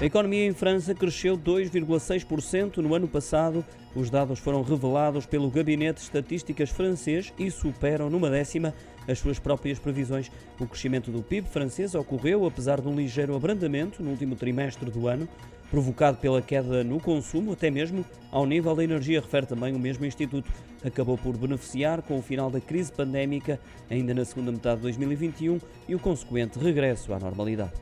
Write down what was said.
A economia em França cresceu 2,6% no ano passado. Os dados foram revelados pelo Gabinete de Estatísticas francês e superam numa décima as suas próprias previsões. O crescimento do PIB francês ocorreu apesar de um ligeiro abrandamento no último trimestre do ano, provocado pela queda no consumo, até mesmo ao nível da energia, refere também o mesmo Instituto. Acabou por beneficiar com o final da crise pandémica, ainda na segunda metade de 2021, e o consequente regresso à normalidade.